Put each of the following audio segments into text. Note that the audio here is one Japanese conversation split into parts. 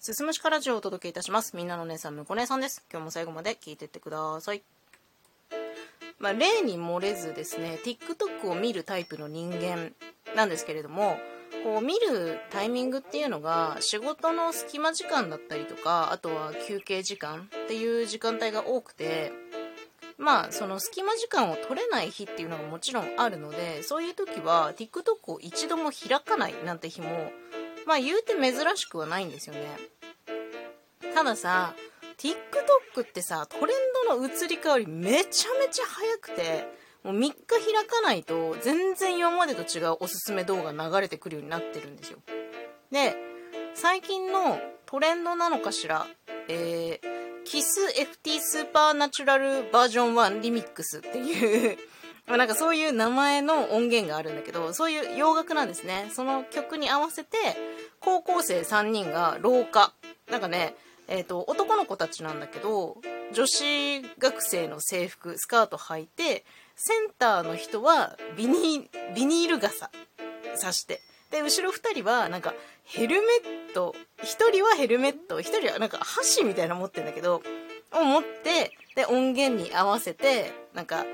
すすむしかラジオをお届けいたします。みんなの姉さん、むこ姉さんです。今日も最後まで聞いてってください。まあ、例に漏れずですね、TikTok を見るタイプの人間なんですけれども、こう見るタイミングっていうのが仕事の隙間時間だったりとか、あとは休憩時間っていう時間帯が多くて、まあその隙間時間を取れない日っていうのがもちろんあるので、そういう時は TikTok を一度も開かないなんて日もまあ言うて珍しくはないんですよね。たださ、TikTok ってさ、トレンドの移り変わりめちゃめちゃ早くて、もう3日開かないと全然今までと違うおすすめ動画流れてくるようになってるんですよ。で、最近のトレンドなのかしら、えー、キス FT スーパーナチュラルバージョン1リミックスっていうまあなんかそういう名前の音源があるんだけど、そういう洋楽なんですね。その曲に合わせて、高校生3人が廊下。なんかね、えっ、ー、と、男の子たちなんだけど、女子学生の制服、スカート履いて、センターの人はビニビニール傘さして。で、後ろ2人はなんかヘルメット、1人はヘルメット、1人はなんか箸みたいなの持ってんだけど、を持って、で、音源に合わせて、なんか、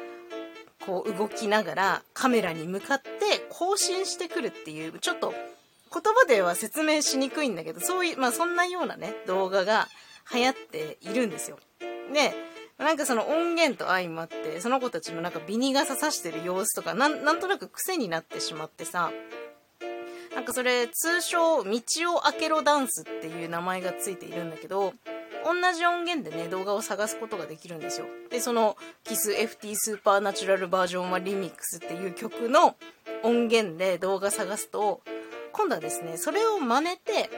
こう動きながらカメラに向かって更新してくるっていう、ちょっと言葉では説明しにくいんだけど、そういう、まあそんなようなね、動画が流行っているんですよ。で、なんかその音源と相まって、その子たちのなんかビニ傘さしてる様子とか、なん、なんとなく癖になってしまってさ、なんかそれ通称、道を開けろダンスっていう名前がついているんだけど、同じ音源でね、動画を探すことができるんですよ。で、その、キス FT スーパーナチュラルバージョンはリミックスっていう曲の音源で動画探すと、今度はですね、それを真似て、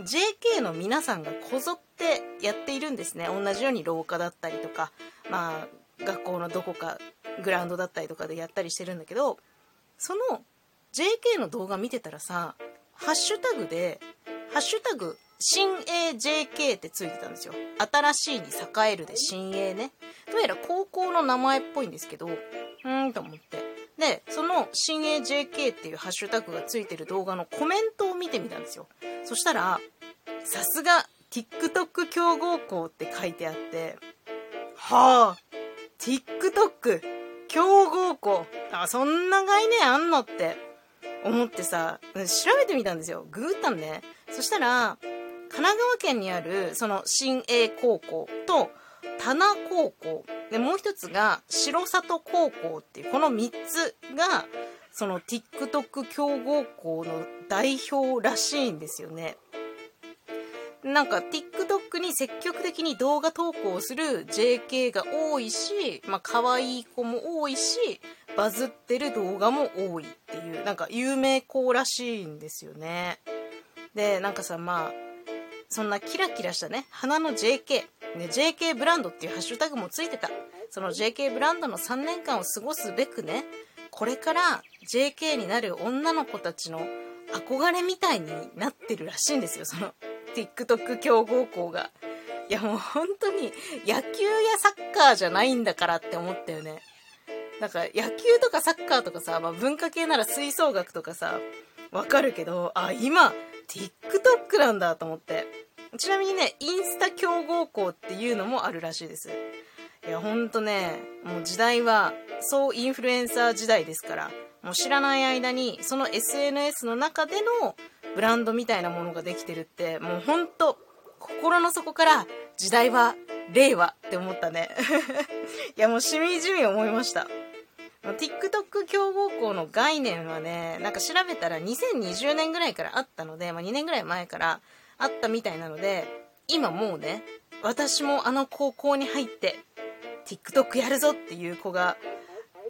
JK の皆さんがこぞってやっているんですね。同じように廊下だったりとか、まあ、学校のどこか、グラウンドだったりとかでやったりしてるんだけど、その JK の動画見てたらさ、ハッシュタグで、ハッシュタグ新 AJK ってついてたんですよ。新しいに栄えるで新鋭ね。どうやら高校の名前っぽいんですけど、うーんと思って。で、その新 AJK っていうハッシュタグがついてる動画のコメントを見てみたんですよ。そしたら、さすが TikTok 強豪校って書いてあって、はあ、TikTok 強豪校。あ、そんな概念あんのって思ってさ、調べてみたんですよ。ググったんね。そしたら、神奈川県にあるその新栄高校と棚高校でもう一つが城里高校っていうこの3つがその TikTok 強豪校の代表らしいんですよね。なんか TikTok に積極的に動画投稿する JK が多いし、まあ可愛い子も多いし、バズってる動画も多いっていう、なんか有名校らしいんですよね。で、なんかさ、まあ、そんなキラキラしたね、花の JK、ね、JK ブランドっていうハッシュタグもついてた。その JK ブランドの3年間を過ごすべくね、これから JK になる女の子たちの憧れみたいになってるらしいんですよ、その TikTok 強豪校が。いやもう本当に野球やサッカーじゃないんだからって思ったよね。なんか野球とかサッカーとかさ、まあ、文化系なら吹奏楽とかさ、わかるけど、あ、今、TikTok なんだと思って。ちなみにね、インスタ競合校っていうのもあるらしいです。いや、ほんとね、もう時代は、そうインフルエンサー時代ですから、もう知らない間に、その SNS の中でのブランドみたいなものができてるって、もうほんと、心の底から時代は令和って思ったね。いや、もうしみじみ思いました。TikTok 競合校の概念はね、なんか調べたら2020年ぐらいからあったので、まあ、2年ぐらい前からあったみたいなので、今もうね、私もあの高校に入って、TikTok やるぞっていう子が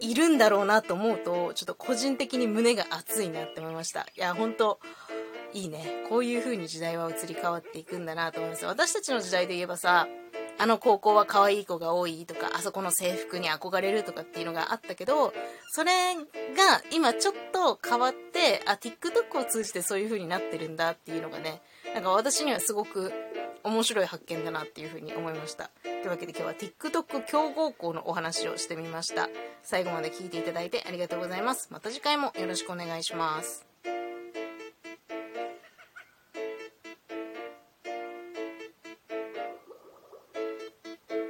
いるんだろうなと思うと、ちょっと個人的に胸が熱いなって思いました。いや、ほんと、いいね。こういう風に時代は移り変わっていくんだなと思います。私たちの時代で言えばさ、あの高校は可愛い子が多いとか、あそこの制服に憧れるとかっていうのがあったけど、それが今ちょっと変わって、あ、TikTok を通じてそういう風になってるんだっていうのがね、なんか私にはすごく面白い発見だなっていうふうに思いました。というわけで今日は TikTok 強豪校のお話をしてみました。最後まで聞いていただいてありがとうございます。また次回もよろしくお願いします。